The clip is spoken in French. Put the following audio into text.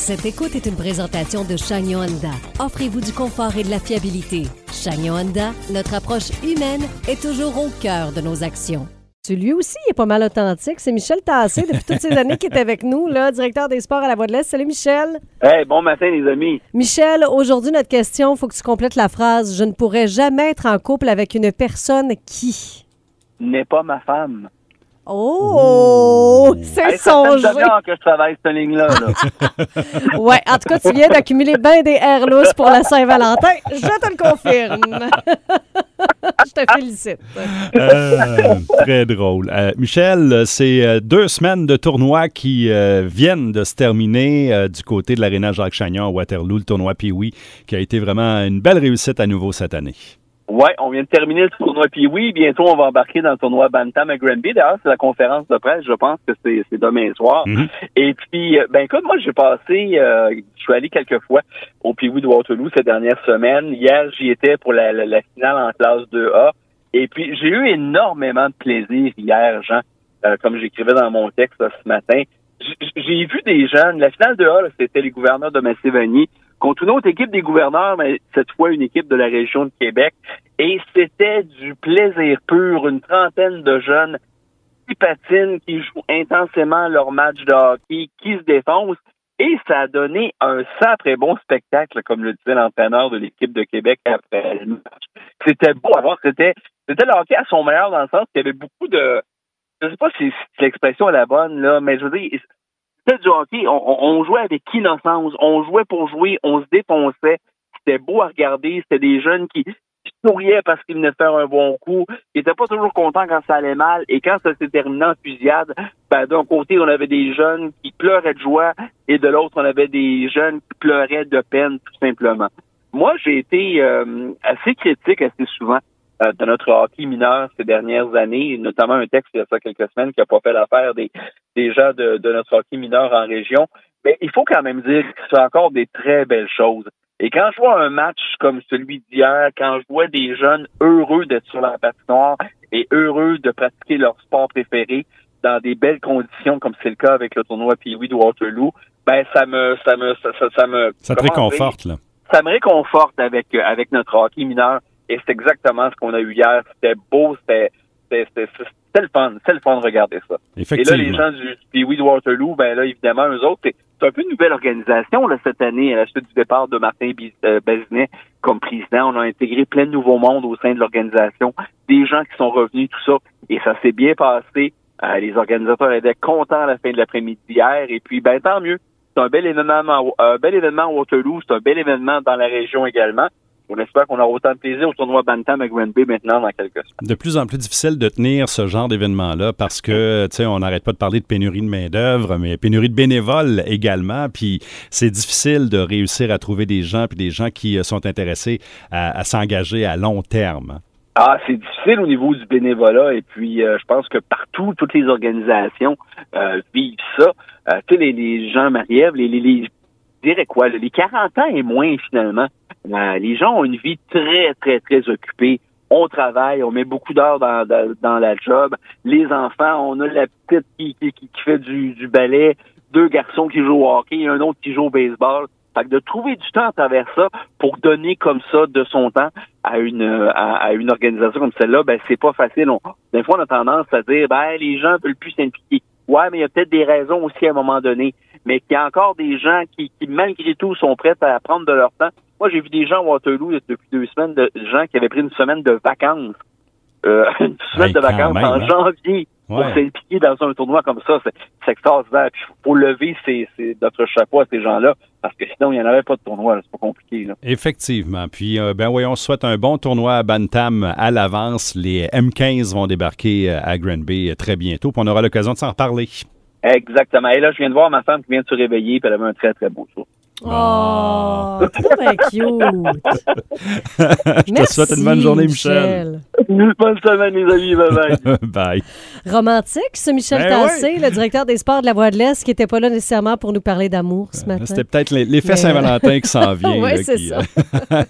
Cette écoute est une présentation de Chagnon Honda. Offrez-vous du confort et de la fiabilité. Chagnon Honda, notre approche humaine est toujours au cœur de nos actions. Lui aussi, il est pas mal authentique. C'est Michel Tassé, depuis toutes ces années, qui est avec nous, là, directeur des sports à la Voix de l'Est. Salut, Michel. Hey, bon matin, les amis. Michel, aujourd'hui, notre question, il faut que tu complètes la phrase. Je ne pourrais jamais être en couple avec une personne qui. N'est pas ma femme. Oh! C'est ça songé. demi-heure que je travaille cette ligne-là. là. Ouais, en tout cas, tu viens d'accumuler bien des airs lousses pour la Saint-Valentin. Je te le confirme. Je te félicite. Euh, très drôle. Euh, Michel, c'est euh, deux semaines de tournoi qui euh, viennent de se terminer euh, du côté de l'Arena Jacques-Chagnon à Waterloo, le tournoi Pee-Wee, qui a été vraiment une belle réussite à nouveau cette année. Ouais, on vient de terminer le tournoi puis oui, bientôt on va embarquer dans le tournoi Bantam à Granby. D'ailleurs, c'est la conférence de presse, je pense que c'est c'est demain soir. Mhm. Et puis, euh, ben écoute, moi j'ai passé, euh, je suis allé quelques fois au Pee-Wee de Waterloo ces dernières semaines. Hier, j'y étais pour la, la- la finale en classe 2A. Et puis, j'ai eu énormément de plaisir hier, Jean, euh, comme j'écrivais dans mon texte là, ce matin. J'ai vu des jeunes, la finale 2A, là, c'était les gouverneurs de Massivani contre une autre équipe des gouverneurs, mais cette fois une équipe de la région de Québec. Et c'était du plaisir pur, une trentaine de jeunes qui patinent, qui jouent intensément leur match de hockey, qui se défoncent. Et ça a donné un sacré bon spectacle, comme le disait l'entraîneur de l'équipe de Québec après le match. C'était beau à voir. C'était, c'était le hockey à son meilleur dans le sens qu'il y avait beaucoup de, je sais pas si, si l'expression est la bonne, là, mais je veux dire, c'était du hockey. On, on- jouait avec innocence. On jouait pour jouer. On se défonçait. C'était beau à regarder. C'était des jeunes qui, souriaient parce qu'ils venaient faire un bon coup. Ils étaient pas toujours contents quand ça allait mal. Et quand ça s'est terminé en fusillade, ben, d'un côté, on avait des jeunes qui pleuraient de joie et de l'autre, on avait des jeunes qui pleuraient de peine, tout simplement. Moi, j'ai été euh, assez critique assez souvent de notre hockey mineur ces dernières années, notamment un texte il y a ça quelques semaines qui a pas fait l'affaire des, des gens de, de notre hockey mineur en région. Mais il faut quand même dire que c'est encore des très belles choses. Et quand je vois un match comme celui d'hier, quand je vois des jeunes heureux d'être sur la patinoire et heureux de pratiquer leur sport préféré dans des belles conditions, comme c'est le cas avec le tournoi Pee-Wee de Waterloo, ben ça me ça me ça, ça, ça me Ça te réconforte, là. ça me réconforte avec euh, avec notre hockey mineur et c'est exactement ce qu'on a eu hier. C'était beau, c'était le fun, c'était le fun de regarder ça. Et là, les gens du Pee-Wee de Waterloo, ben là, évidemment, eux autres, c'est c'est un peu une nouvelle organisation là, cette année, à la suite du départ de Martin Bis- euh, Bazinet comme président. On a intégré plein de nouveaux mondes au sein de l'organisation, des gens qui sont revenus, tout ça, et ça s'est bien passé. Euh, les organisateurs étaient contents à la fin de l'après-midi hier, et puis ben tant mieux. C'est un bel événement, à- un bel événement à Waterloo, c'est un bel événement dans la région également. On espère qu'on aura autant de plaisir au tournoi Bantam à Granby maintenant dans quelques semaines. de plus en plus difficile de tenir ce genre d'événement-là parce que, tu sais, on n'arrête pas de parler de pénurie de main-d'œuvre, mais pénurie de bénévoles également. Puis c'est difficile de réussir à trouver des gens, puis des gens qui euh, sont intéressés à, à s'engager à long terme. Ah, c'est difficile au niveau du bénévolat et puis euh, je pense que partout, toutes les organisations euh, vivent ça. Euh, tu sais, les, les gens, Marie-Ève, les, les, les- je dirais quoi, les 40 ans et moins finalement, euh, les gens ont une vie très, très, très occupée. On travaille, on met beaucoup d'heures dans, dans, dans la job. Les enfants, on a la petite qui, qui, qui fait du, du ballet, deux garçons qui jouent au hockey et un autre qui joue au baseball. Fait que de trouver du temps à travers ça pour donner comme ça de son temps à une à, une organisation comme celle-là, ben c'est pas facile. Des fois, on a tendance à dire ben les gens veulent plus s'impliquer. Ouais, mais il y a peut-être des raisons aussi à un moment donné. Mais qu'il y a encore des gens qui, qui, malgré tout, sont prêts à prendre de leur temps. Moi, j'ai vu des gens à Waterloo depuis deux semaines, de gens qui avaient pris une semaine de vacances. Euh, une semaine Hey, de vacances même, en hein? janvier pour Ouais. s'impliquer dans un tournoi comme ça. C'est, extraordinaire. Puis faut lever ses, ses- notre chapeau à ces gens-là parce que sinon, il n'y en avait pas de tournoi. C'est pas compliqué. Là. Effectivement. Puis, euh, ben oui, on se souhaite un bon tournoi à Bantam à l'avance. Les M15 vont débarquer euh, à Granby très bientôt, puis on aura l'occasion de s'en reparler. Exactement. Et là, je viens de voir ma femme qui vient de se réveiller, puis elle avait un très, très beau sourire. Oh, c'est bien cute. Je te souhaite une bonne journée, Michel. Bonne semaine, les amis. Bye bye. Bye. Romantique, ce Michel Ben Tassé, le directeur des sports de la Voix de l'Est, qui n'était pas là nécessairement pour nous parler d'amour ce matin. C'était peut-être l'effet Mais- Saint-Valentin qui s'en vient. Là, c'est qui, ça. euh,